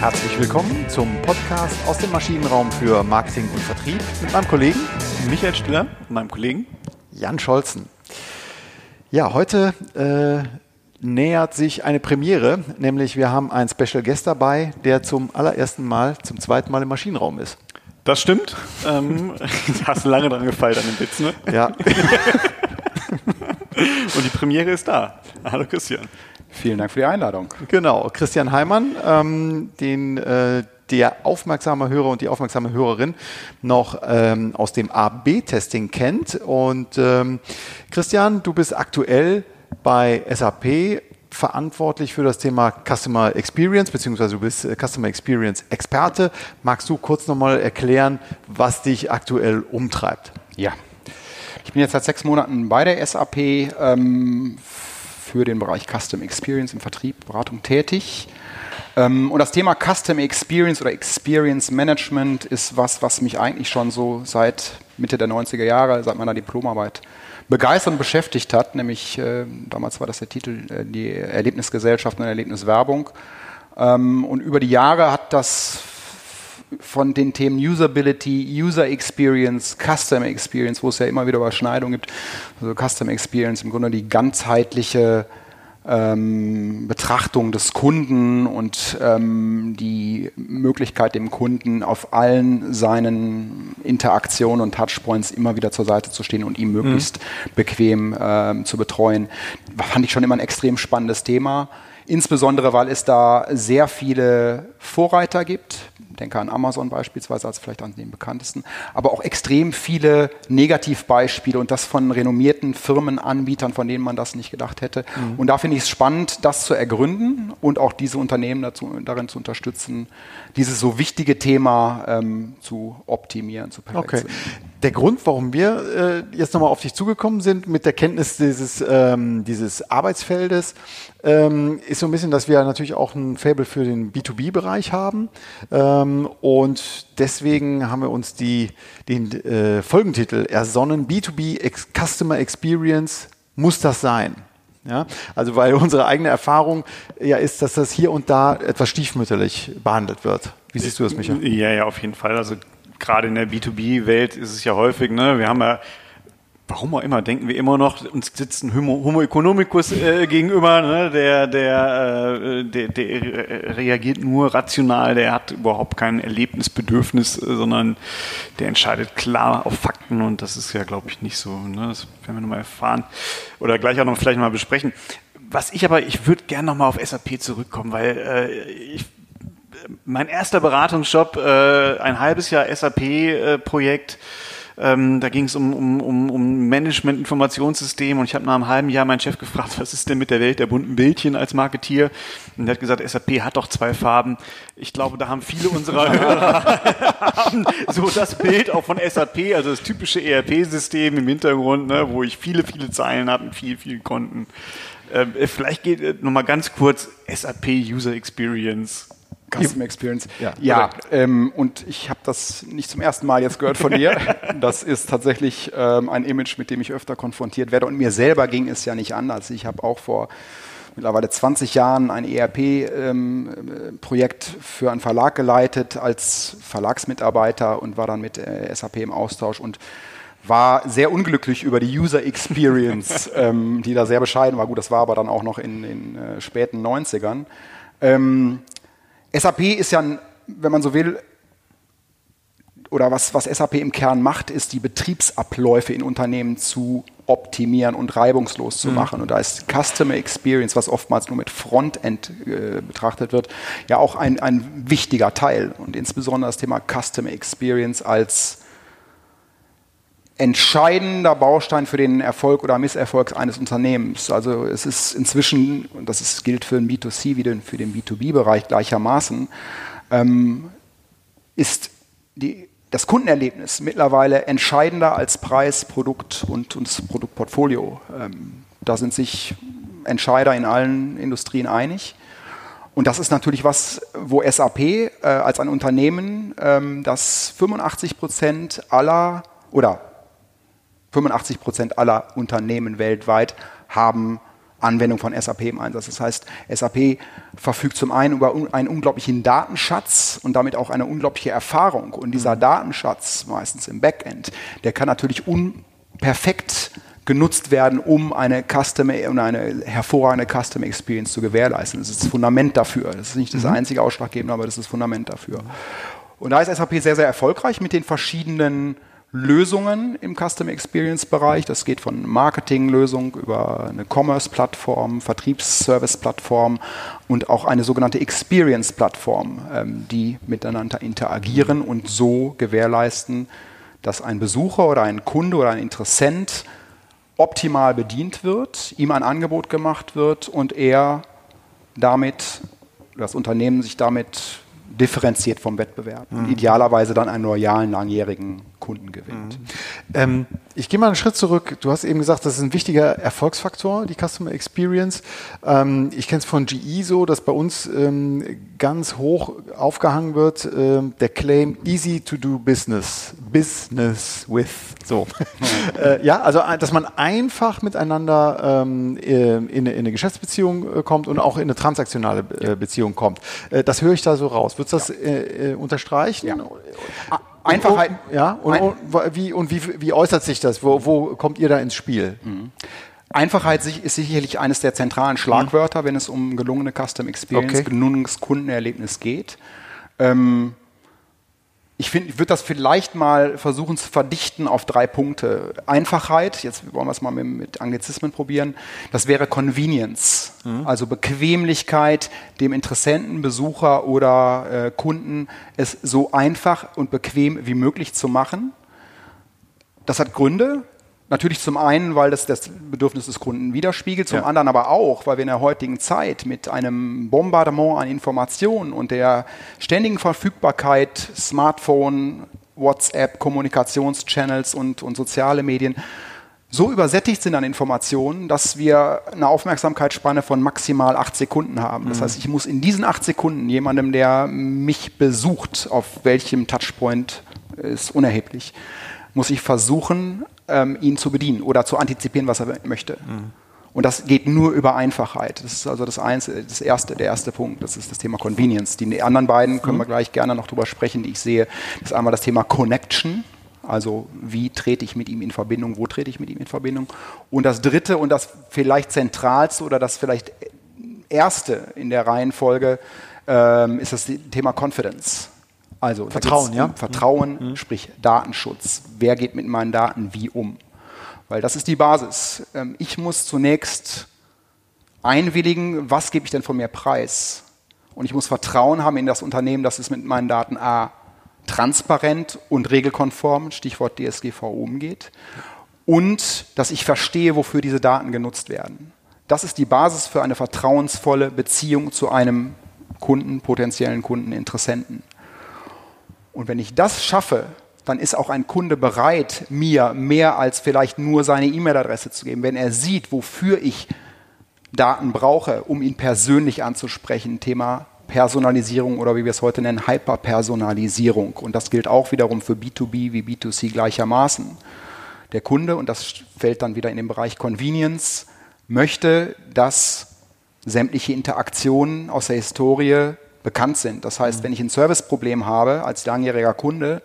Herzlich willkommen zum Podcast aus dem Maschinenraum für Marketing und Vertrieb mit meinem Kollegen Michael Stiller und meinem Kollegen Jan Scholzen. Ja, heute äh, nähert sich eine Premiere, nämlich wir haben einen Special Guest dabei, der zum allerersten Mal, zum zweiten Mal im Maschinenraum ist. Das stimmt. Ähm, hast du lange dran gefeilt an den Witz, ne? Ja. und die Premiere ist da. Hallo Christian. Vielen Dank für die Einladung. Genau, Christian Heimann, ähm, den äh, der aufmerksame Hörer und die aufmerksame Hörerin noch ähm, aus dem AB-Testing kennt. Und ähm, Christian, du bist aktuell bei SAP verantwortlich für das Thema Customer Experience, beziehungsweise du bist äh, Customer Experience Experte. Magst du kurz nochmal erklären, was dich aktuell umtreibt? Ja, ich bin jetzt seit sechs Monaten bei der SAP ähm, für den Bereich Custom Experience im Vertrieb, Beratung tätig. Ähm, und das Thema Custom Experience oder Experience Management ist was, was mich eigentlich schon so seit Mitte der 90er Jahre, seit meiner Diplomarbeit begeistert und beschäftigt hat. Nämlich, äh, damals war das der Titel, äh, die Erlebnisgesellschaft und Erlebniswerbung. Ähm, und über die Jahre hat das von den Themen Usability, User Experience, Customer Experience, wo es ja immer wieder Überschneidungen gibt. Also Customer Experience im Grunde die ganzheitliche ähm, Betrachtung des Kunden und ähm, die Möglichkeit dem Kunden auf allen seinen Interaktionen und Touchpoints immer wieder zur Seite zu stehen und ihn möglichst mhm. bequem ähm, zu betreuen. Fand ich schon immer ein extrem spannendes Thema. Insbesondere, weil es da sehr viele Vorreiter gibt denke an Amazon beispielsweise als vielleicht an den bekanntesten, aber auch extrem viele Negativbeispiele und das von renommierten Firmenanbietern, von denen man das nicht gedacht hätte. Mhm. Und da finde ich es spannend, das zu ergründen und auch diese Unternehmen dazu, darin zu unterstützen, dieses so wichtige Thema ähm, zu optimieren, zu perfektionieren. Okay. Der Grund, warum wir äh, jetzt nochmal auf dich zugekommen sind mit der Kenntnis dieses, ähm, dieses Arbeitsfeldes, ähm, ist so ein bisschen, dass wir natürlich auch ein Fable für den B2B-Bereich haben. Ähm, und deswegen haben wir uns die, den äh, Folgentitel ersonnen, B2B Ex Customer Experience muss das sein. Ja, also weil unsere eigene Erfahrung ja ist, dass das hier und da etwas stiefmütterlich behandelt wird. Wie siehst du das, Michael? Ja, ja, auf jeden Fall. Also gerade in der B2B-Welt ist es ja häufig, ne, wir haben ja warum auch immer, denken wir immer noch, uns sitzt ein Homo, Homo economicus äh, gegenüber, ne? der, der, äh, der, der reagiert nur rational, der hat überhaupt kein Erlebnisbedürfnis, äh, sondern der entscheidet klar auf Fakten und das ist ja, glaube ich, nicht so. Ne? Das werden wir nochmal erfahren oder gleich auch noch vielleicht mal besprechen. Was ich aber, ich würde gerne nochmal auf SAP zurückkommen, weil äh, ich mein erster Beratungsjob, äh, ein halbes Jahr SAP-Projekt, ähm, da ging es um, um, um, um Management-Informationssystem und ich habe nach einem halben Jahr meinen Chef gefragt, was ist denn mit der Welt der bunten Bildchen als Marketier? Und er hat gesagt, SAP hat doch zwei Farben. Ich glaube, da haben viele unserer Hörer so das Bild auch von SAP, also das typische ERP-System im Hintergrund, ne, wo ich viele, viele Zeilen habe, viel, viel Konten. Äh, vielleicht geht äh, nochmal ganz kurz SAP User Experience. Custom Experience. Ja, ja ähm, und ich habe das nicht zum ersten Mal jetzt gehört von dir. das ist tatsächlich ähm, ein Image, mit dem ich öfter konfrontiert werde. Und mir selber ging es ja nicht anders. Ich habe auch vor mittlerweile 20 Jahren ein ERP-Projekt ähm, für einen Verlag geleitet als Verlagsmitarbeiter und war dann mit äh, SAP im Austausch und war sehr unglücklich über die User Experience, ähm, die da sehr bescheiden war. Gut, das war aber dann auch noch in den äh, späten 90ern. Ähm, SAP ist ja, wenn man so will, oder was, was SAP im Kern macht, ist die Betriebsabläufe in Unternehmen zu optimieren und reibungslos zu mhm. machen. Und da ist Customer Experience, was oftmals nur mit Frontend äh, betrachtet wird, ja auch ein, ein wichtiger Teil. Und insbesondere das Thema Customer Experience als entscheidender Baustein für den Erfolg oder Misserfolg eines Unternehmens. Also es ist inzwischen, und das ist, gilt für den B2C wie den, für den B2B-Bereich gleichermaßen, ähm, ist die, das Kundenerlebnis mittlerweile entscheidender als Preis, Produkt und, und das Produktportfolio. Ähm, da sind sich Entscheider in allen Industrien einig. Und das ist natürlich was, wo SAP äh, als ein Unternehmen, ähm, das 85 Prozent aller oder 85 Prozent aller Unternehmen weltweit haben Anwendung von SAP im Einsatz. Das heißt, SAP verfügt zum einen über einen unglaublichen Datenschatz und damit auch eine unglaubliche Erfahrung. Und dieser mhm. Datenschatz, meistens im Backend, der kann natürlich unperfekt genutzt werden, um eine Customer und eine hervorragende Customer Experience zu gewährleisten. Das ist das Fundament dafür. Das ist nicht das mhm. einzige Ausschlaggebende, aber das ist das Fundament dafür. Und da ist SAP sehr, sehr erfolgreich mit den verschiedenen Lösungen im Customer Experience Bereich. Das geht von Marketing-Lösung über eine Commerce-Plattform, Vertriebsservice-Plattform und auch eine sogenannte Experience-Plattform, ähm, die miteinander interagieren und so gewährleisten, dass ein Besucher oder ein Kunde oder ein Interessent optimal bedient wird, ihm ein Angebot gemacht wird und er damit, das Unternehmen sich damit differenziert vom Wettbewerb. Mhm. Idealerweise dann einen loyalen, langjährigen Kunden gewinnt. Mhm. Ähm, ich gehe mal einen Schritt zurück. Du hast eben gesagt, das ist ein wichtiger Erfolgsfaktor, die Customer Experience. Ähm, ich kenne es von GE so, dass bei uns ähm, ganz hoch aufgehangen wird ähm, der Claim easy to do business, business with. So. äh, ja, also dass man einfach miteinander ähm, in, in, eine Geschäftsbeziehung äh, kommt und auch in eine transaktionale äh, Beziehung kommt. Äh, das höre ich da so raus. Würdest du das ja. Äh, äh, unterstreichen? Ja. Einfachheit. Ja, und, und, wie, und wie, wie äußert sich das? Wo, wo kommt ihr da ins Spiel? Mhm. Einfachheit ist sicherlich eines der zentralen Schlagwörter, mhm. wenn es um gelungene Custom Experience, okay. gelungenes Kundenerlebnis geht. Ähm, ich finde, ich würde das vielleicht mal versuchen zu verdichten auf drei Punkte. Einfachheit, jetzt wollen wir es mal mit, mit Anglizismen probieren, das wäre Convenience, mhm. also Bequemlichkeit, dem Interessenten, Besucher oder äh, Kunden es so einfach und bequem wie möglich zu machen. Das hat Gründe. Natürlich zum einen, weil das das Bedürfnis des Kunden widerspiegelt, zum ja. anderen aber auch, weil wir in der heutigen Zeit mit einem Bombardement an Informationen und der ständigen Verfügbarkeit Smartphone, WhatsApp, Kommunikationschannels und, und soziale Medien so übersättigt sind an Informationen, dass wir eine Aufmerksamkeitsspanne von maximal acht Sekunden haben. Das mhm. heißt, ich muss in diesen acht Sekunden jemandem, der mich besucht, auf welchem Touchpoint ist unerheblich, muss ich versuchen, ähm, ihn zu bedienen oder zu antizipieren, was er möchte. Mhm. Und das geht nur über Einfachheit. Das ist also das, Einzige, das erste, der erste Punkt. Das ist das Thema Convenience. Die anderen beiden können mhm. wir gleich gerne noch drüber sprechen, die ich sehe. Das ist einmal das Thema Connection. Also wie trete ich mit ihm in Verbindung, wo trete ich mit ihm in Verbindung. Und das dritte und das vielleicht zentralste oder das vielleicht erste in der Reihenfolge ähm, ist das Thema Confidence. Also Vertrauen, ja. Vertrauen, mhm. sprich Datenschutz. Wer geht mit meinen Daten wie um? Weil das ist die Basis. Ähm, ich muss zunächst einwilligen, was gebe ich denn von mir preis? Und ich muss Vertrauen haben in das Unternehmen, dass es mit meinen Daten A transparent und regelkonform, Stichwort DSGVO, umgeht. Und dass ich verstehe, wofür diese Daten genutzt werden. Das ist die Basis für eine vertrauensvolle Beziehung zu einem Kunden, potenziellen Kunden, Interessenten. Und wenn ich das schaffe, dann ist auch ein Kunde bereit, mir mehr als vielleicht nur seine E-Mail-Adresse zu geben. Wenn er sieht, wofür ich Daten brauche, um ihn persönlich anzusprechen, Thema Personalisierung oder wie wir es heute nennen, Hyperpersonalisierung. Und das gilt auch wiederum für B2B wie B2C gleichermaßen. Der Kunde, und das fällt dann wieder in den Bereich Convenience, möchte, dass sämtliche Interaktionen aus der Historie bekannt sind. Das heißt, wenn ich ein Serviceproblem habe als langjähriger Kunde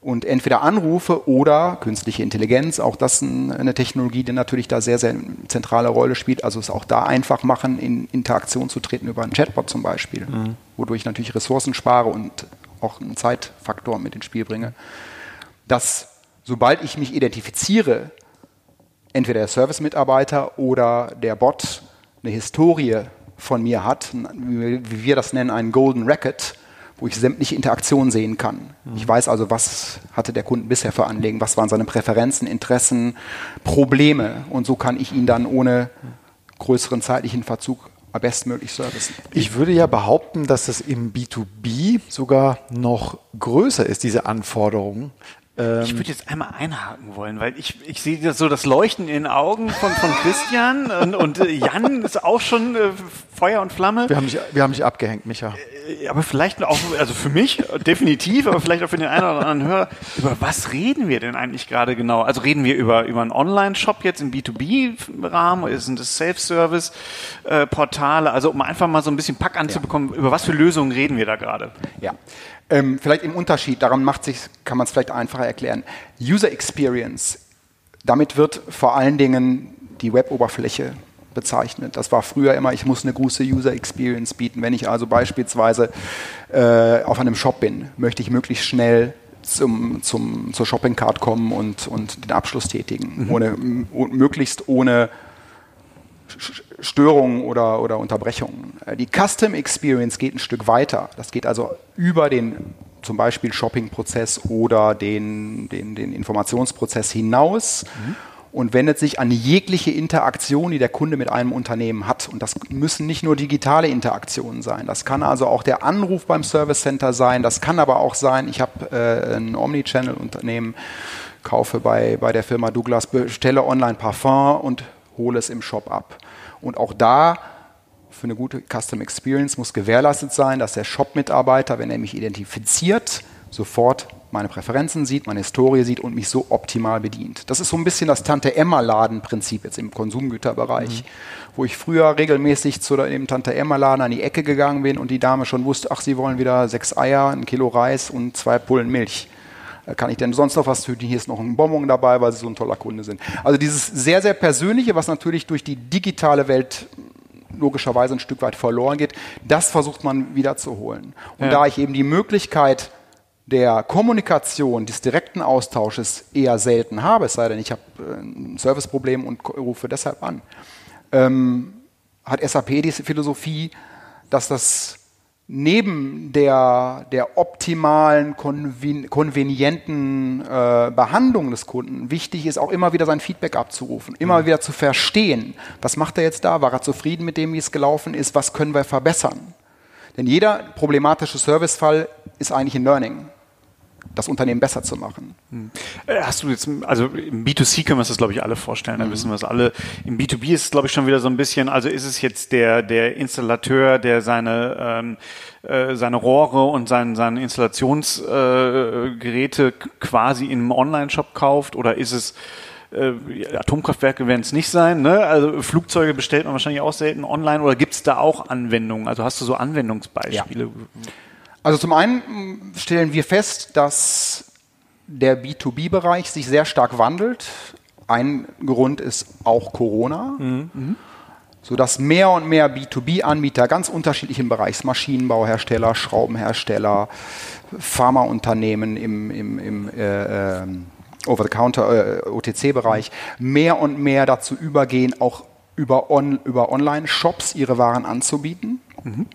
und entweder anrufe oder künstliche Intelligenz, auch das eine Technologie, die natürlich da sehr, sehr zentrale Rolle spielt, also es auch da einfach machen, in Interaktion zu treten über einen Chatbot zum Beispiel, mhm. wodurch ich natürlich Ressourcen spare und auch einen Zeitfaktor mit ins Spiel bringe, dass sobald ich mich identifiziere, entweder der Service-Mitarbeiter oder der Bot eine Historie von mir hat, wie wir das nennen, einen Golden Record, wo ich sämtliche Interaktionen sehen kann. Mhm. Ich weiß also, was hatte der Kunde bisher für Anliegen, was waren seine Präferenzen, Interessen, Probleme und so kann ich ihn dann ohne größeren zeitlichen Verzug bestmöglich servicen. Ich würde ja behaupten, dass es im B2B sogar noch größer ist, diese Anforderungen, ich würde jetzt einmal einhaken wollen, weil ich, ich sehe so das Leuchten in den Augen von, von Christian und, und äh, Jan ist auch schon äh, Feuer und Flamme. Wir haben, dich, wir haben dich abgehängt, Micha. aber vielleicht auch, also für mich definitiv, aber vielleicht auch für den einen oder anderen Hörer, über was reden wir denn eigentlich gerade genau? Also reden wir über, über einen Online-Shop jetzt im B2B-Rahmen, sind es Self-Service-Portale? Also um einfach mal so ein bisschen Pack anzubekommen, ja. über was für Lösungen reden wir da gerade? Ja. Ähm, vielleicht im Unterschied, daran macht sich, kann man es vielleicht einfacher erklären. User Experience, damit wird vor allen Dingen die Web-Oberfläche bezeichnet. Das war früher immer, ich muss eine gute User Experience bieten. Wenn ich also beispielsweise äh, auf einem Shop bin, möchte ich möglichst schnell zum, zum, zur Shopping Card kommen und, und den Abschluss tätigen. Mhm. Ohne, möglichst ohne Störungen oder, oder Unterbrechungen. Äh, die Custom Experience geht ein Stück weiter. Das geht also über den zum Beispiel Shopping-Prozess oder den, den, den Informationsprozess hinaus. Mhm und wendet sich an jegliche Interaktion, die der Kunde mit einem Unternehmen hat. Und das müssen nicht nur digitale Interaktionen sein. Das kann also auch der Anruf beim Service Center sein. Das kann aber auch sein, ich habe äh, ein Omnichannel-Unternehmen, kaufe bei, bei der Firma Douglas, bestelle online Parfum und hole es im Shop ab. Und auch da für eine gute Custom Experience muss gewährleistet sein, dass der Shop-Mitarbeiter, wenn er mich identifiziert, sofort meine Präferenzen sieht, meine Historie sieht und mich so optimal bedient. Das ist so ein bisschen das Tante-Emma-Laden-Prinzip jetzt im Konsumgüterbereich, mhm. wo ich früher regelmäßig zu dem Tante-Emma-Laden an die Ecke gegangen bin und die Dame schon wusste, ach, sie wollen wieder sechs Eier, ein Kilo Reis und zwei Pullen Milch. Kann ich denn sonst noch was töten? Hier ist noch ein Bonbon dabei, weil sie so ein toller Kunde sind. Also dieses sehr, sehr Persönliche, was natürlich durch die digitale Welt logischerweise ein Stück weit verloren geht, das versucht man wiederzuholen. Und ja. da ich eben die Möglichkeit der Kommunikation, des direkten Austausches eher selten habe, es sei denn, ich habe äh, ein Serviceproblem und rufe deshalb an, ähm, hat SAP diese Philosophie, dass das neben der, der optimalen, konven konvenienten äh, Behandlung des Kunden wichtig ist, auch immer wieder sein Feedback abzurufen, immer mhm. wieder zu verstehen, was macht er jetzt da, war er zufrieden mit dem, wie es gelaufen ist, was können wir verbessern. Denn jeder problematische Servicefall ist eigentlich ein Learning das Unternehmen besser zu machen. Hm. Äh, hast du jetzt, also im B2C können wir uns das, glaube ich, alle vorstellen, da mhm. wissen wir es alle. Im B2B ist es, glaube ich, schon wieder so ein bisschen, also ist es jetzt der, der Installateur, der seine, ähm, äh, seine Rohre und sein, seine Installationsgeräte äh, quasi in einem Online-Shop kauft oder ist es äh, Atomkraftwerke werden es nicht sein, ne? Also Flugzeuge bestellt man wahrscheinlich auch selten online oder gibt es da auch Anwendungen? Also hast du so Anwendungsbeispiele? Ja. Also zum einen stellen wir fest, dass der B2B-Bereich sich sehr stark wandelt. Ein Grund ist auch Corona. Mhm. sodass mehr und mehr B2B-Anbieter ganz unterschiedlichen Bereichs, Maschinenbauhersteller, Schraubenhersteller, Pharmaunternehmen im, im, im äh, äh, Over-the-Counter, äh, OTC-Bereich, mehr und mehr dazu übergehen, auch über, on, über Online-Shops ihre Waren anzubieten. Mhm.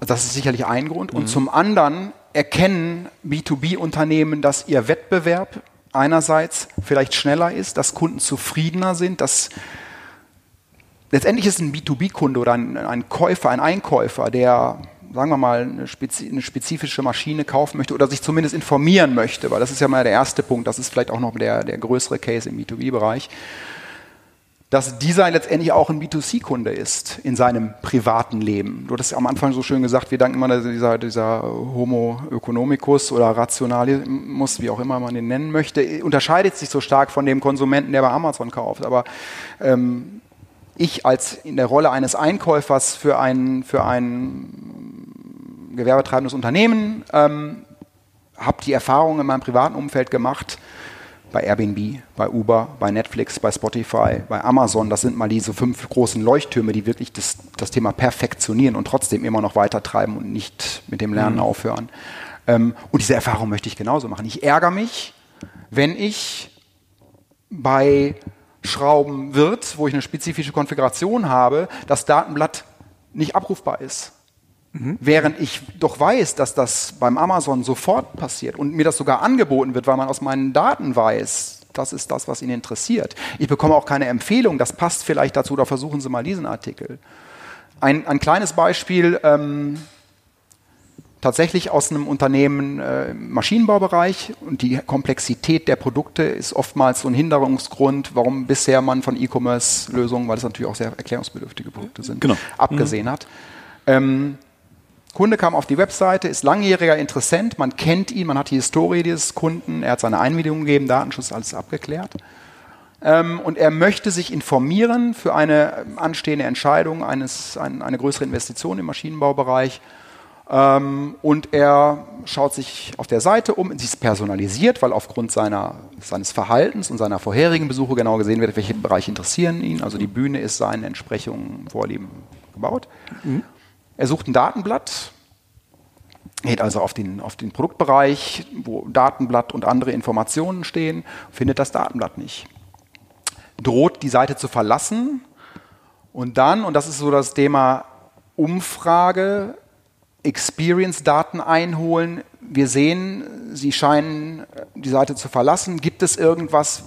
Das ist sicherlich ein Grund. Und mhm. zum anderen erkennen B2B-Unternehmen, dass ihr Wettbewerb einerseits vielleicht schneller ist, dass Kunden zufriedener sind, dass letztendlich ist ein B2B-Kunde oder ein, ein, Käufer, ein Einkäufer, der sagen wir mal, eine, spezi eine, spezifische Maschine kaufen möchte oder sich zumindest informieren möchte, weil das ist ja mal der erste Punkt, das ist vielleicht auch noch der, der größere Case im B2B-Bereich dass dieser letztendlich auch ein B2C-Kunde ist in seinem privaten Leben. Du hattest am Anfang so schön gesagt, wir danken immer dieser, dieser Homo economicus oder Rationalismus, wie auch immer man den nennen möchte, unterscheidet sich so stark von dem Konsumenten, der bei Amazon kauft. Aber ähm, ich als in der Rolle eines Einkäufers für ein, für ein gewerbetreibendes Unternehmen ähm, habe die Erfahrung in meinem privaten Umfeld gemacht, bei Airbnb, bei Uber, bei Netflix, bei Spotify, bei Amazon. Das sind mal diese fünf großen Leuchttürme, die wirklich das, das Thema perfektionieren und trotzdem immer noch weiter treiben und nicht mit dem Lernen mhm. aufhören. Ähm, und diese Erfahrung möchte ich genauso machen. Ich ärgere mich, wenn ich bei Schrauben wird, wo ich eine spezifische Konfiguration habe, das Datenblatt nicht abrufbar ist. Mhm. Während ich doch weiß, dass das beim Amazon sofort passiert und mir das sogar angeboten wird, weil man aus meinen Daten weiß, das ist das, was ihn interessiert. Ich bekomme auch keine Empfehlung, das passt vielleicht dazu, oder versuchen Sie mal diesen Artikel. Ein, ein kleines Beispiel, ähm, tatsächlich aus einem Unternehmen äh, Maschinenbaubereich und die Komplexität der Produkte ist oftmals so ein Hinderungsgrund, warum bisher man von E-Commerce-Lösungen, weil es natürlich auch sehr erklärungsbedürftige Produkte sind, genau. abgesehen mhm. hat. Ähm, Kunde kam auf die Webseite, ist langjähriger Interessent, man kennt ihn, man hat die Historie dieses Kunden, er hat seine Einwilligung gegeben, Datenschutz, alles abgeklärt. Ähm, und er möchte sich informieren für eine anstehende Entscheidung, eines, ein, eine größere Investition im Maschinenbaubereich. Ähm, und er schaut sich auf der Seite um, sie ist personalisiert, weil aufgrund seiner, seines Verhaltens und seiner vorherigen Besuche genau gesehen wird, welche Bereiche interessieren ihn. Also die Bühne ist seinen Entsprechungen, Vorlieben gebaut. Mhm. Er sucht ein Datenblatt, geht also auf den, auf den Produktbereich, wo Datenblatt und andere Informationen stehen, findet das Datenblatt nicht. Droht die Seite zu verlassen und dann, und das ist so das Thema Umfrage, Experience-Daten einholen. Wir sehen, Sie scheinen die Seite zu verlassen. Gibt es irgendwas,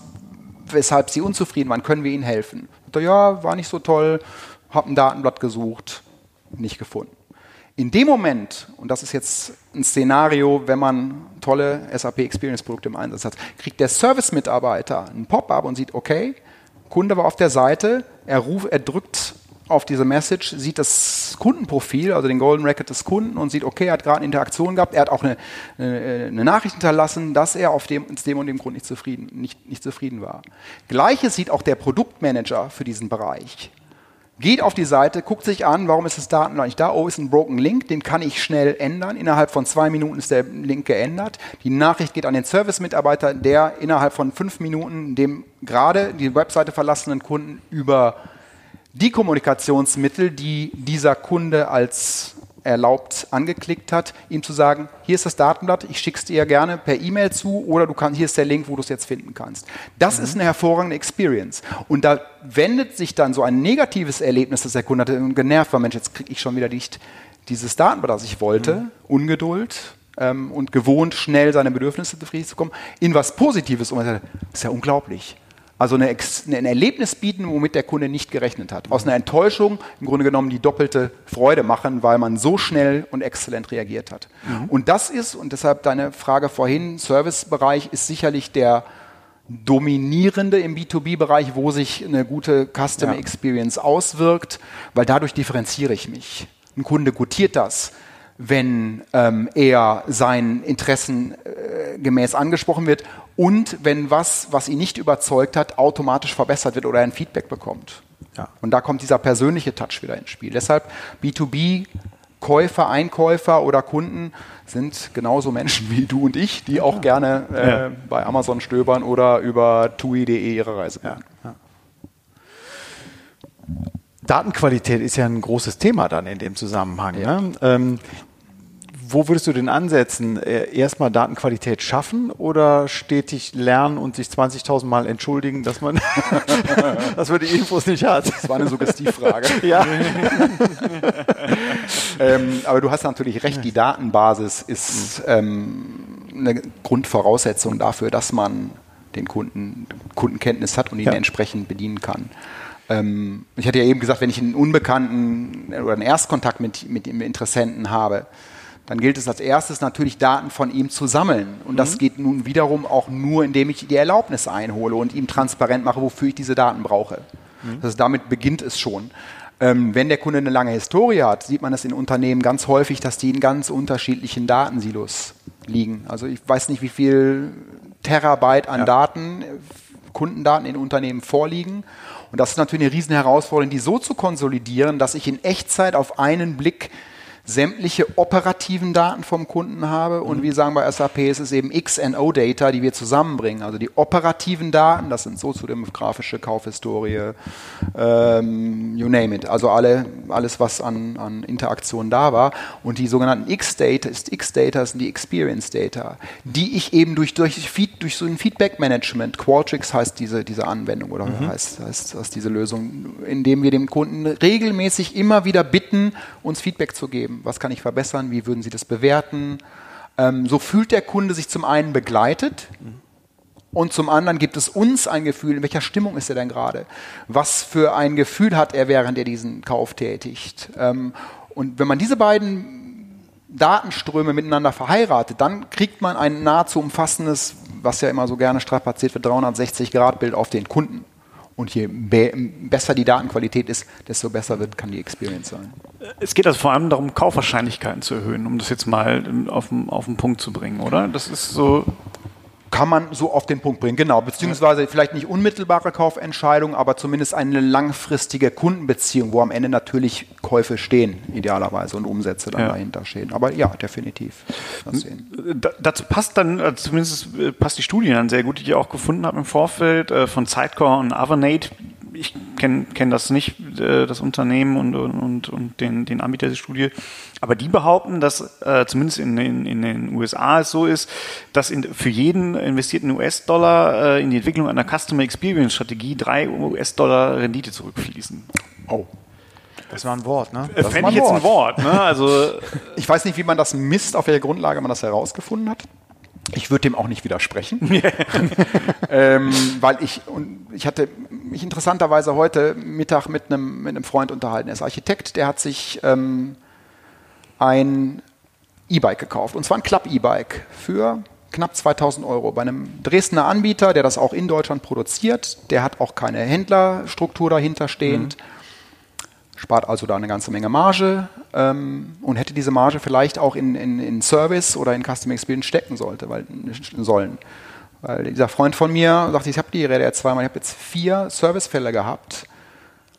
weshalb Sie unzufrieden waren? Können wir Ihnen helfen? Ja, war nicht so toll, habe ein Datenblatt gesucht, nicht gefunden. In dem Moment, und das ist jetzt ein Szenario, wenn man tolle SAP Experience Produkte im Einsatz hat, kriegt der Service-Mitarbeiter ein Pop-up und sieht, okay, Kunde war auf der Seite, er, ruft, er drückt auf diese Message, sieht das Kundenprofil, also den Golden Record des Kunden und sieht, okay, er hat gerade eine Interaktion gehabt, er hat auch eine, eine, eine Nachricht hinterlassen, dass er auf dem, aus dem und dem Grund nicht zufrieden, nicht, nicht zufrieden war. Gleiches sieht auch der Produktmanager für diesen Bereich geht auf die Seite, guckt sich an, warum ist das Datenblatt nicht da? Oh, ist ein Broken Link, den kann ich schnell ändern. Innerhalb von zwei Minuten ist der Link geändert. Die Nachricht geht an den Service-Mitarbeiter, der innerhalb von fünf Minuten dem gerade die Webseite verlassenen Kunden über die Kommunikationsmittel, die dieser Kunde als erlaubt angeklickt hat, ihm zu sagen, hier ist das Datenblatt, ich schicke es dir gerne per E-Mail zu oder du kannst, hier ist der Link, wo du es jetzt finden kannst. Das mhm. ist eine hervorragende Experience. Und da wendet sich dann so ein negatives Erlebnis, das der Kunde hatte und genervt war, Mensch, jetzt kriege ich schon wieder nicht dieses Datenblatt, das ich wollte, mhm. Ungeduld ähm, und gewohnt, schnell seine Bedürfnisse zufrieden zu kommen, in was Positives. Und man sagt, das ist ja unglaublich. Also eine, ein Erlebnis bieten, womit der Kunde nicht gerechnet hat. Aus einer Enttäuschung im Grunde genommen die doppelte Freude machen, weil man so schnell und exzellent reagiert hat. Mhm. Und das ist, und deshalb deine Frage vorhin, Servicebereich ist sicherlich der dominierende im B2B-Bereich, wo sich eine gute Customer ja. Experience auswirkt, weil dadurch differenziere ich mich. Ein Kunde gutiert das wenn ähm, er seinen Interessen äh, gemäß angesprochen wird und wenn was, was ihn nicht überzeugt hat, automatisch verbessert wird oder ein Feedback bekommt. Ja. Und da kommt dieser persönliche Touch wieder ins Spiel. Deshalb B2B Käufer, Einkäufer oder Kunden sind genauso Menschen wie du und ich, die auch gerne äh, ja. bei Amazon stöbern oder über TUI.de ihre Reise machen. Ja. Datenqualität ist ja ein großes Thema dann in dem Zusammenhang. Ne? Ähm, wo würdest du denn ansetzen? Äh, erstmal Datenqualität schaffen oder stetig lernen und sich 20.000 Mal entschuldigen, dass man, dass man die Infos nicht hat? Das war eine Suggestivfrage. ja. ähm, aber du hast natürlich recht, die Datenbasis ist ähm, eine Grundvoraussetzung dafür, dass man den Kunden Kundenkenntnis hat und ihn ja. entsprechend bedienen kann. Ähm, ich hatte ja eben gesagt, wenn ich einen Unbekannten oder einen Erstkontakt mit, mit dem Interessenten habe, dann gilt es als erstes natürlich Daten von ihm zu sammeln. Und das mhm. geht nun wiederum auch nur, indem ich die Erlaubnis einhole und ihm transparent mache, wofür ich diese Daten brauche. Mhm. Das heißt, damit beginnt es schon. Ähm, wenn der Kunde eine lange Historie hat, sieht man das in Unternehmen ganz häufig, dass die in ganz unterschiedlichen Datensilos liegen. Also ich weiß nicht, wie viel Terabyte an ja. Daten, Kundendaten in Unternehmen vorliegen. Und das ist natürlich eine riesen Herausforderung, die so zu konsolidieren, dass ich in Echtzeit auf einen Blick sämtliche operativen Daten vom Kunden habe und mhm. wir sagen bei SAP ist es eben XNO-Data, die wir zusammenbringen. Also die operativen Daten, das sind soziodemografische Kaufhistorie, ähm, you name it, also alle, alles, was an, an Interaktion da war. Und die sogenannten X-Data ist X-Data sind die Experience-Data, die ich eben durch, durch, Feed, durch so ein Feedback-Management, Qualtrics heißt diese, diese Anwendung oder mhm. heißt, heißt, heißt diese Lösung, indem wir dem Kunden regelmäßig immer wieder bitten, uns Feedback zu geben was kann ich verbessern, wie würden Sie das bewerten. Ähm, so fühlt der Kunde sich zum einen begleitet und zum anderen gibt es uns ein Gefühl, in welcher Stimmung ist er denn gerade? Was für ein Gefühl hat er, während er diesen Kauf tätigt? Ähm, und wenn man diese beiden Datenströme miteinander verheiratet, dann kriegt man ein nahezu umfassendes, was ja immer so gerne strapaziert wird, 360-Grad-Bild auf den Kunden. Und je be besser die Datenqualität ist, desto besser wird, kann die Experience sein. Es geht also vor allem darum, Kaufwahrscheinlichkeiten zu erhöhen, um das jetzt mal auf den, auf den Punkt zu bringen, oder? Das ist so kann man so auf den Punkt bringen, genau. Beziehungsweise vielleicht nicht unmittelbare Kaufentscheidung, aber zumindest eine langfristige Kundenbeziehung, wo am Ende natürlich Käufe stehen, idealerweise, und Umsätze dann ja. dahinter stehen. Aber ja, definitiv. dazu passt dann, äh, zumindest äh, passt die Studie dann sehr gut, die ich auch gefunden habe im Vorfeld äh, von Sidecore und Avernate kenne kenn das nicht, äh, das Unternehmen und, und, und den, den Anbieter der Studie, aber die behaupten, dass äh, zumindest in, in, in den USA es so ist, dass in, für jeden investierten US-Dollar äh, in die Entwicklung einer Customer Experience Strategie drei US-Dollar Rendite zurückfließen. Oh. Das war ein Wort, ne? Das Fände ich jetzt ein Wort, ne? Also ich weiß nicht, wie man das misst, auf welcher Grundlage man das herausgefunden hat. Ich würde dem auch nicht widersprechen, ähm, weil ich und ich hatte mich interessanterweise heute Mittag mit einem, mit einem Freund unterhalten. Er ist Architekt, der hat sich ähm, ein E-Bike gekauft und zwar ein Club-E-Bike für knapp 2000 Euro bei einem Dresdner Anbieter, der das auch in Deutschland produziert. Der hat auch keine Händlerstruktur dahinter stehend. Mhm spart also da eine ganze Menge Marge ähm, und hätte diese Marge vielleicht auch in, in, in Service oder in Customer Experience stecken sollte, weil, sollen. Weil dieser Freund von mir sagt, ich habe die Rede jetzt zweimal, ich habe jetzt vier Servicefälle gehabt,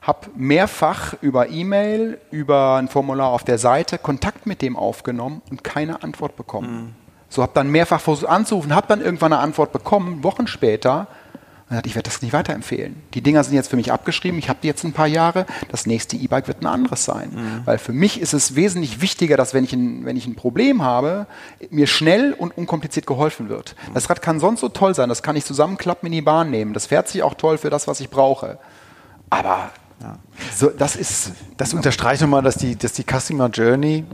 habe mehrfach über E-Mail, über ein Formular auf der Seite Kontakt mit dem aufgenommen und keine Antwort bekommen. Mhm. So habe dann mehrfach versucht anzurufen, habe dann irgendwann eine Antwort bekommen, Wochen später, und ich werde das nicht weiterempfehlen. Die Dinger sind jetzt für mich abgeschrieben, ich habe die jetzt ein paar Jahre, das nächste E-Bike wird ein anderes sein. Mhm. Weil für mich ist es wesentlich wichtiger, dass wenn ich, ein, wenn ich ein Problem habe, mir schnell und unkompliziert geholfen wird. Mhm. Das Rad kann sonst so toll sein, das kann ich zusammenklappen in die Bahn nehmen, das fährt sich auch toll für das, was ich brauche. Aber ja. so, das ist... Das unterstreicht nochmal, dass die, dass die Customer Journey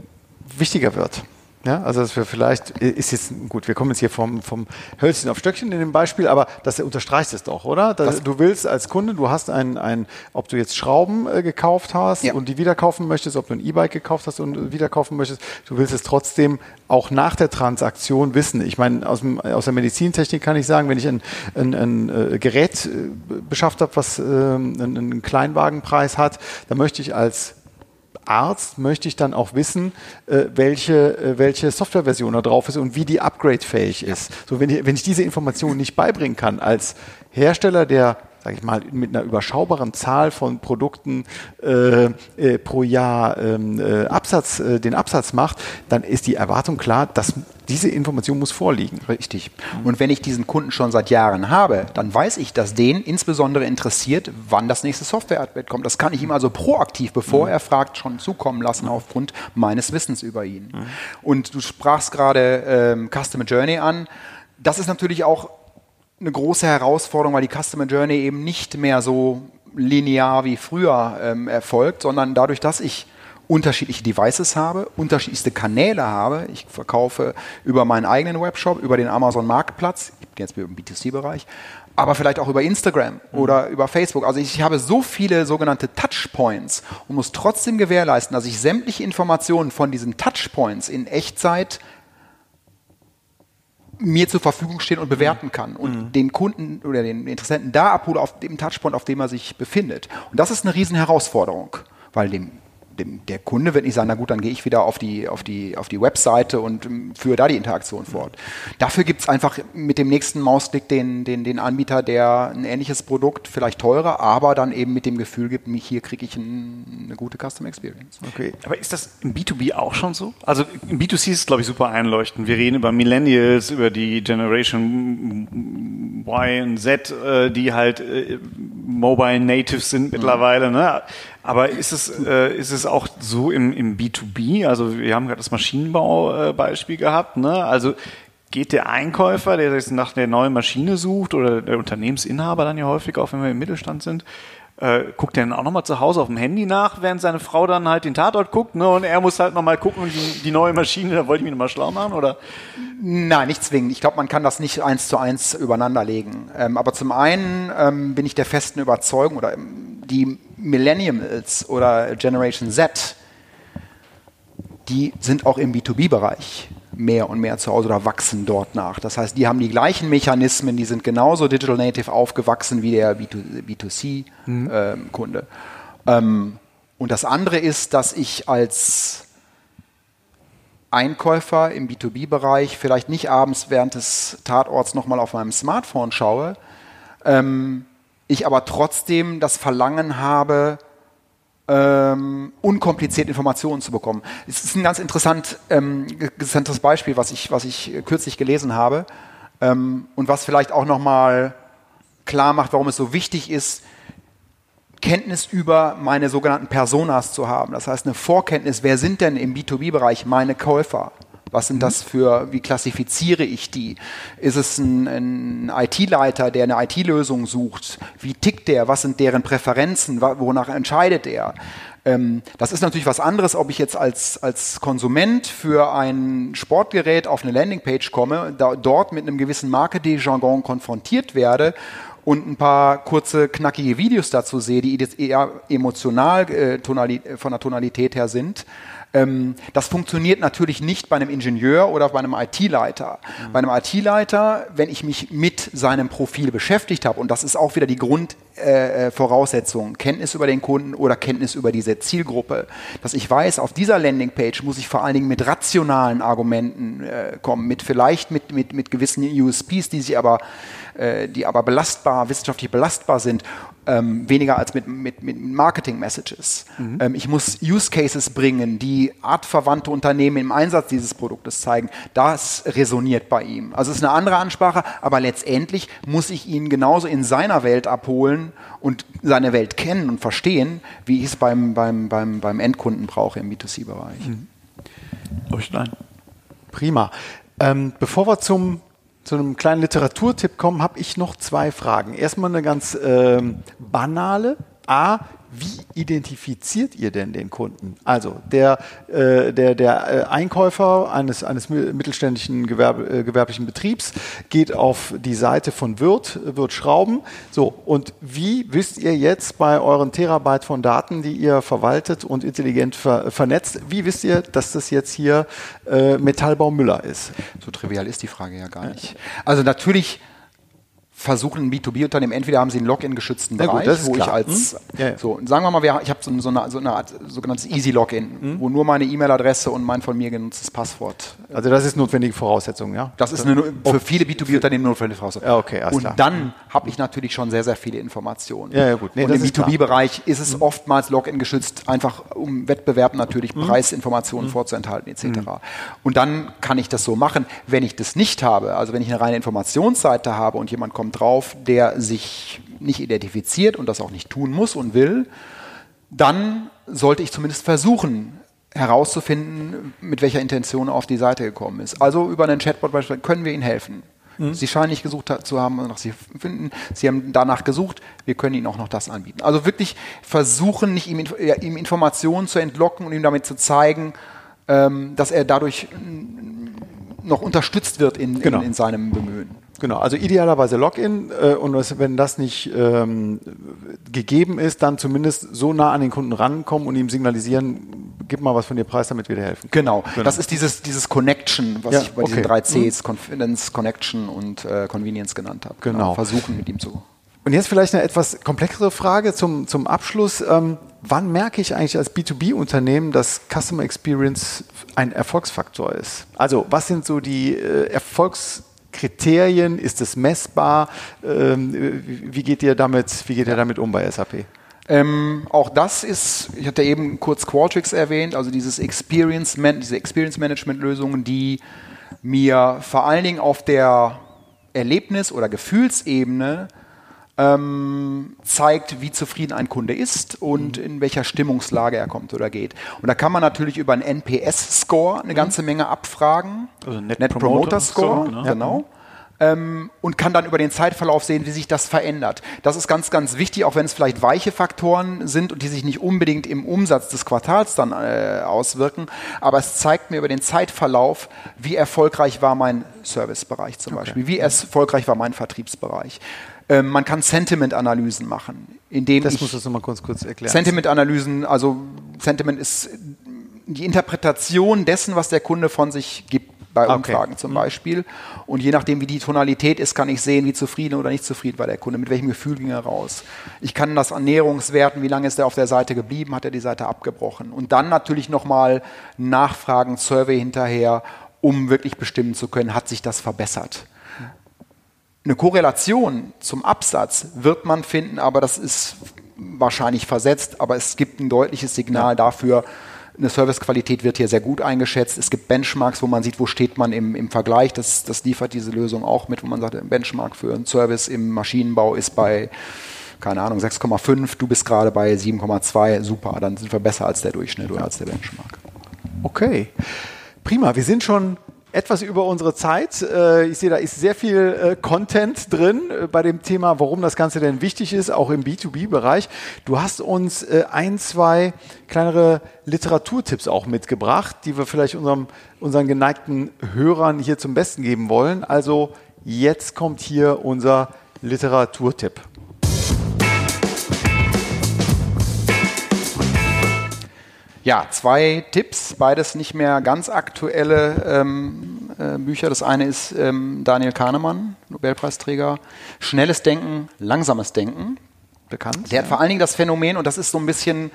wichtiger wird. Ja, also dass wir vielleicht, ist jetzt, gut, wir kommen jetzt hier vom, vom Hölzchen auf Stöckchen in dem Beispiel, aber das unterstreicht es doch, oder? Das, du willst als Kunde, du hast ein, ein ob du jetzt Schrauben äh, gekauft hast ja. und die wieder kaufen möchtest, ob du ein E-Bike gekauft hast und wieder kaufen möchtest, du willst es trotzdem auch nach der Transaktion wissen. Ich meine, aus, dem, aus der Medizintechnik kann ich sagen, wenn ich ein, ein, ein äh, Gerät äh, beschafft habe, was äh, einen, einen Kleinwagenpreis hat, dann möchte ich als Arzt möchte ich dann auch wissen, äh, welche, äh, welche Softwareversion da drauf ist und wie die upgradefähig ist. So, wenn ich, wenn ich diese Informationen nicht beibringen kann als Hersteller, der sage ich mal, mit einer überschaubaren Zahl von Produkten äh, äh, pro Jahr ähm, äh, Absatz, äh, den Absatz macht, dann ist die Erwartung klar, dass diese Information muss vorliegen. Richtig. Und wenn ich diesen Kunden schon seit Jahren habe, dann weiß ich, dass den insbesondere interessiert, wann das nächste Software-Update kommt. Das kann ich ihm also proaktiv, bevor mhm. er fragt, schon zukommen lassen aufgrund meines Wissens über ihn. Mhm. Und du sprachst gerade ähm, Customer Journey an. Das ist natürlich auch eine große Herausforderung, weil die Customer Journey eben nicht mehr so linear wie früher ähm, erfolgt, sondern dadurch, dass ich unterschiedliche Devices habe, unterschiedlichste Kanäle habe. Ich verkaufe über meinen eigenen Webshop, über den Amazon Marktplatz, ich bin jetzt im B2C-Bereich, aber vielleicht auch über Instagram mhm. oder über Facebook. Also ich habe so viele sogenannte Touchpoints und muss trotzdem gewährleisten, dass ich sämtliche Informationen von diesen Touchpoints in Echtzeit mir zur Verfügung stehen und bewerten kann und mhm. den Kunden oder den Interessenten da abhole auf dem Touchpoint, auf dem er sich befindet. Und das ist eine riesen Herausforderung, weil dem dem, der Kunde wird nicht sagen, na gut, dann gehe ich wieder auf die, auf die, auf die Webseite und ähm, führe da die Interaktion fort. Dafür gibt es einfach mit dem nächsten Mausklick den, den, den Anbieter, der ein ähnliches Produkt, vielleicht teurer, aber dann eben mit dem Gefühl gibt, hier kriege ich ein, eine gute Customer Experience. Okay. Aber ist das im B2B auch schon so? Also im B2C ist es, glaube ich, super einleuchtend. Wir reden über Millennials, über die Generation Y und Z, äh, die halt äh, Mobile Natives sind mittlerweile. Ne? Aber ist es, äh, ist es auch so im, im B2B? Also wir haben gerade das Maschinenbau-Beispiel äh, gehabt. Ne? Also geht der Einkäufer, der jetzt nach der neuen Maschine sucht, oder der Unternehmensinhaber dann ja häufig auch, wenn wir im Mittelstand sind, äh, guckt er dann auch nochmal zu Hause auf dem Handy nach, während seine Frau dann halt den Tatort guckt, ne? Und er muss halt nochmal gucken, die, die neue Maschine, da wollte ich mich nochmal schlau machen, oder? Nein, nicht zwingend. Ich glaube, man kann das nicht eins zu eins übereinander legen. Ähm, aber zum einen ähm, bin ich der festen Überzeugung, oder ähm, die Millennials oder Generation Z, die sind auch im B2B-Bereich mehr und mehr zu Hause oder wachsen dort nach. Das heißt, die haben die gleichen Mechanismen, die sind genauso Digital Native aufgewachsen wie der B2C-Kunde. Mhm. Ähm, und das andere ist, dass ich als Einkäufer im B2B-Bereich vielleicht nicht abends während des Tatorts nochmal auf meinem Smartphone schaue, ähm, ich aber trotzdem das Verlangen habe, ähm, unkompliziert Informationen zu bekommen. Es ist ein ganz interessant, ähm, interessantes Beispiel, was ich, was ich kürzlich gelesen habe ähm, und was vielleicht auch nochmal klar macht, warum es so wichtig ist, Kenntnis über meine sogenannten Personas zu haben. Das heißt, eine Vorkenntnis, wer sind denn im B2B-Bereich meine Käufer? Was sind das für, wie klassifiziere ich die? Ist es ein, ein IT-Leiter, der eine IT-Lösung sucht? Wie tickt der? Was sind deren Präferenzen? Wonach entscheidet er? Ähm, das ist natürlich was anderes, ob ich jetzt als, als Konsument für ein Sportgerät auf eine Landingpage komme, da, dort mit einem gewissen Marketing-Jargon konfrontiert werde und ein paar kurze, knackige Videos dazu sehe, die eher emotional äh, von der Tonalität her sind, ähm, das funktioniert natürlich nicht bei einem Ingenieur oder bei einem IT-Leiter. Mhm. Bei einem IT-Leiter, wenn ich mich mit seinem Profil beschäftigt habe, und das ist auch wieder die Grundvoraussetzung, äh, Kenntnis über den Kunden oder Kenntnis über diese Zielgruppe, dass ich weiß, auf dieser Landingpage muss ich vor allen Dingen mit rationalen Argumenten äh, kommen, mit vielleicht mit, mit, mit gewissen USPs, die sie aber äh, die aber belastbar, wissenschaftlich belastbar sind, ähm, weniger als mit, mit, mit Marketing-Messages. Mhm. Ähm, ich muss Use Cases bringen, die artverwandte Unternehmen im Einsatz dieses Produktes zeigen. Das resoniert bei ihm. Also es ist eine andere Ansprache, aber letztendlich muss ich ihn genauso in seiner Welt abholen und seine Welt kennen und verstehen, wie ich es beim, beim, beim, beim Endkunden brauche im B2C-Bereich. Mhm. Prima. Ähm, bevor wir zum zu einem kleinen Literaturtipp kommen, habe ich noch zwei Fragen. Erstmal eine ganz ähm, banale. A, wie identifiziert ihr denn den Kunden? Also der, äh, der, der äh, Einkäufer eines, eines mittelständischen Gewerbe, äh, gewerblichen Betriebs geht auf die Seite von Wirt, Wirt Schrauben. So, und wie wisst ihr jetzt bei euren Terabyte von Daten, die ihr verwaltet und intelligent ver vernetzt, wie wisst ihr, dass das jetzt hier äh, Metallbau Müller ist? So trivial ist die Frage ja gar nicht. Also natürlich versuchen ein B2B-Unternehmen, entweder haben sie einen Login-geschützten Bereich, gut, wo ich als, hm? ja, ja. so, sagen wir mal, ich habe so, so, eine, so eine Art sogenanntes Easy-Login, hm? wo nur meine E-Mail-Adresse und mein von mir genutztes Passwort. Also das ist notwendige Voraussetzung, ja? Das ist eine, für viele B2B-Unternehmen notwendige Voraussetzung. Ja, okay, und klar. dann habe ich natürlich schon sehr, sehr viele Informationen. Ja, ja gut. Nee, und im B2B-Bereich ist es hm? oftmals Login geschützt, einfach um Wettbewerb natürlich hm? Preisinformationen hm? vorzuenthalten etc. Hm? Und dann kann ich das so machen. Wenn ich das nicht habe, also wenn ich eine reine Informationsseite habe und jemand kommt drauf, der sich nicht identifiziert und das auch nicht tun muss und will, dann sollte ich zumindest versuchen, herauszufinden, mit welcher Intention er auf die Seite gekommen ist. Also über einen Chatbot beispielsweise können wir Ihnen helfen. Mhm. Sie scheinen nicht gesucht zu haben, nach Sie finden. Sie haben danach gesucht. Wir können Ihnen auch noch das anbieten. Also wirklich versuchen, nicht ihm, ihm Informationen zu entlocken und ihm damit zu zeigen, ähm, dass er dadurch noch unterstützt wird in, genau. in, in seinem Bemühen. Genau, also idealerweise Login äh, und das, wenn das nicht ähm, gegeben ist, dann zumindest so nah an den Kunden rankommen und ihm signalisieren, gib mal was von dir Preis, damit wir dir helfen. Genau, genau. das ist dieses, dieses Connection, was ja, ich bei okay. diesen drei Cs, mhm. Confidence, Connection und äh, Convenience genannt habe. Genau. genau. Versuchen mit ihm zu. Und jetzt vielleicht eine etwas komplexere Frage zum, zum Abschluss. Ähm, wann merke ich eigentlich als B2B-Unternehmen, dass Customer Experience ein Erfolgsfaktor ist? Also was sind so die äh, Erfolgs Kriterien? Ist es messbar? Ähm, wie geht ihr damit, wie geht ihr damit um bei SAP? Ähm, auch das ist, ich hatte eben kurz Qualtrics erwähnt, also dieses Experience, diese Experience Management Lösungen, die mir vor allen Dingen auf der Erlebnis- oder Gefühlsebene ähm, zeigt, wie zufrieden ein Kunde ist und mhm. in welcher Stimmungslage er kommt oder geht. Und da kann man natürlich über einen NPS-Score eine mhm. ganze Menge abfragen. Also Net, Net Promoter, Promoter Score, ne? genau. Ähm, und kann dann über den Zeitverlauf sehen, wie sich das verändert. Das ist ganz, ganz wichtig, auch wenn es vielleicht weiche Faktoren sind und die sich nicht unbedingt im Umsatz des Quartals dann äh, auswirken, aber es zeigt mir über den Zeitverlauf, wie erfolgreich war mein Servicebereich zum okay. Beispiel, wie erfolgreich war mein Vertriebsbereich. Ähm, man kann Sentiment-Analysen machen. Indem das muss du mal kurz, kurz erklären. Sentiment-Analysen, also Sentiment ist die Interpretation dessen, was der Kunde von sich gibt, bei Okay. Umfragen zum Beispiel. Und je nachdem, wie die Tonalität ist, kann ich sehen, wie zufrieden oder nicht zufrieden war der Kunde, mit welchem Gefühl ging er raus. Ich kann das an Näherungswerten, wie lange ist er auf der Seite geblieben, hat er die Seite abgebrochen. Und dann natürlich nochmal Nachfragen, Survey hinterher, um wirklich bestimmen zu können, hat sich das verbessert. Eine Korrelation zum Absatz wird man finden, aber das ist wahrscheinlich versetzt, aber es gibt ein deutliches Signal dafür, eine Servicequalität wird hier sehr gut eingeschätzt. Es gibt Benchmarks, wo man sieht, wo steht man im, im Vergleich. Das, das liefert diese Lösung auch mit, wo man sagt, ein Benchmark für einen Service im Maschinenbau ist bei, keine Ahnung, 6,5, du bist gerade bei 7,2, super, dann sind wir besser als der Durchschnitt oder als der Benchmark. Okay, prima. Wir sind schon etwas über unsere Zeit. Äh, Ich sehe, da ist sehr viel äh, Content drin äh, bei dem Thema, warum das Ganze denn wichtig ist, auch im B2B-Bereich. Du hast uns ein, zwei kleinere Literaturtipps auch mitgebracht, die wir vielleicht unserem, unseren geneigten Hörern hier zum Besten geben wollen. Also jetzt kommt hier unser Literaturtipp. Ja, zwei Tipps, beides nicht mehr ganz aktuelle ähm, äh, Bücher. Das eine ist ähm, Daniel Kahnemann, Nobelpreisträger. Schnelles Denken, langsames Denken. Bekannt? Der hat vor allen Dingen das Phänomen, und das ist so ein bisschen,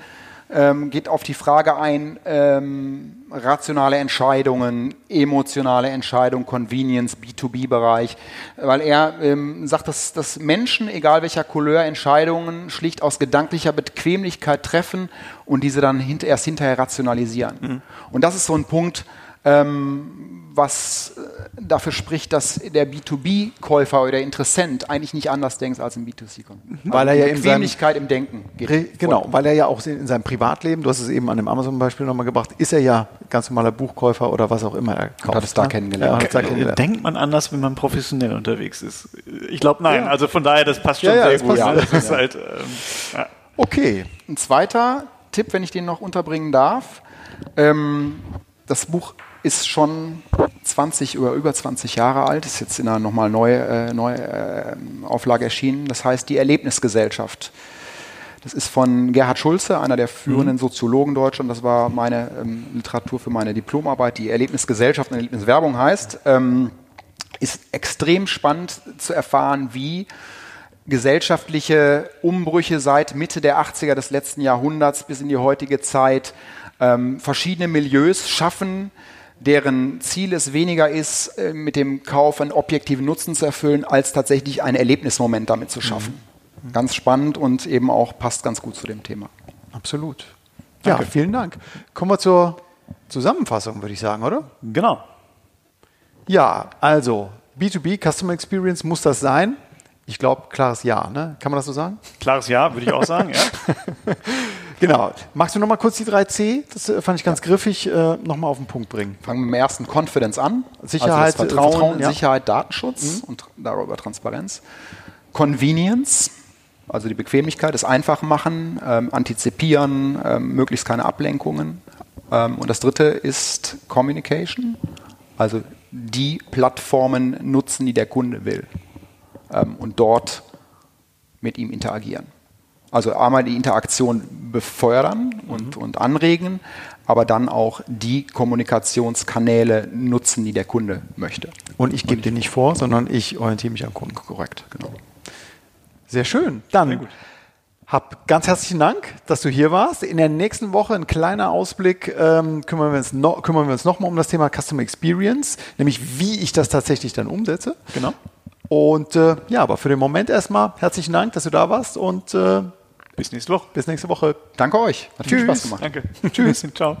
ähm, geht auf die Frage ein, ähm, rationale Entscheidungen, emotionale Entscheidungen, Convenience, B2B-Bereich, weil er ähm, sagt, dass, dass Menschen, egal welcher Couleur, Entscheidungen schlicht aus gedanklicher Bequemlichkeit treffen und diese dann hint erst hinterher rationalisieren. Und das ist so ein Punkt, ähm, was äh, dafür spricht, dass der B2B-Käufer oder der Interessent eigentlich nicht anders denkt als ein B2C-Käufer. Weil er ja in seinem- Bequemlichkeit im Denken geht. Re- Genau, weil er ja auch in seinem Privatleben, du hast es eben an dem Amazon-Beispiel nochmal gebracht, ist er ja ganz normaler Buchkäufer oder was auch immer er kauft. hat es da ne? kennengelernt. Ja, hat es da kennengelernt. Denkt man anders, wenn man professionell unterwegs ist? Ich glaube, nein. Ja. Also von daher, das passt schon Ja, ja, sehr das gut. alles, Das ist ja. halt, ähm, ja. Okay, Ein zweiter Tipp, wenn ich den noch unterbringen darf. Ähm, das Buch ist schon 20 oder über 20 Jahre alt, ist jetzt in einer nochmal neue, äh, neue äh, Auflage erschienen. Das heißt Die Erlebnisgesellschaft. Das ist von Gerhard Schulze, einer der führenden Soziologen Deutschland. Das war meine ähm, Literatur für meine Diplomarbeit, die Erlebnisgesellschaft und Erlebniswerbung heißt. Ähm, ist extrem spannend zu erfahren, wie gesellschaftliche Umbrüche seit Mitte der 80er des letzten Jahrhunderts bis in die heutige Zeit ähm, verschiedene Milieus schaffen, deren Ziel es weniger ist, äh, mit dem Kauf einen objektiven Nutzen zu erfüllen, als tatsächlich einen Erlebnismoment damit zu schaffen. Ganz spannend und eben auch passt ganz gut zu dem Thema. absolut. Ja, vielen Dank. Kommen wir zur Zusammenfassung, würde ich sagen, oder? Genau. Ja, also B2B, Customer Experience, muss das sein? Ich glaube, klares Ja, ne? Kann man das so sagen? Klares Ja, würde ich auch sagen. Ja. Genau. Magst du nochmal kurz die 3C, das äh, fand ich ganz griffig, äh, nochmal auf den Punkt bringen? Fangen wir mit dem ersten Confidence an. Sicherheit, also das Vertrauen, äh, Vertrauen, ja. Sicherheit, Datenschutz und darüber Transparenz. Convenience, also die Bequemlichkeit, das Einfachmachen, ähm, Antizipieren, ähm, möglichst keine Ablenkungen. Ähm, und das dritte ist Communication, also die Plattformen nutzen, die der Kunde will ähm, und dort mit ihm interagieren. Also einmal die Interaktion befördern und, und anregen, aber dann auch die Kommunikationskanäle nutzen, die der Kunde möchte. Und ich gebe dir nicht vor, sondern ich orientiere mich am Kunden. Korrekt, genau. Sehr schön. Dann hab ganz herzlichen Dank, dass du hier warst. In der nächsten Woche ein kleiner Ausblick ähm, kümmern wir uns, no, kümmern wir uns nochmal um das Thema Customer Experience, nämlich wie ich das tatsächlich dann umsetze. Genau. Und äh, ja, aber für den Moment erstmal herzlichen Dank, dass du da warst und äh, Bis nächste Woche. bis nächste Woche. Danke euch. Hat viel Tschüss. Spaß gemacht. Danke. Tschüss. Ciao.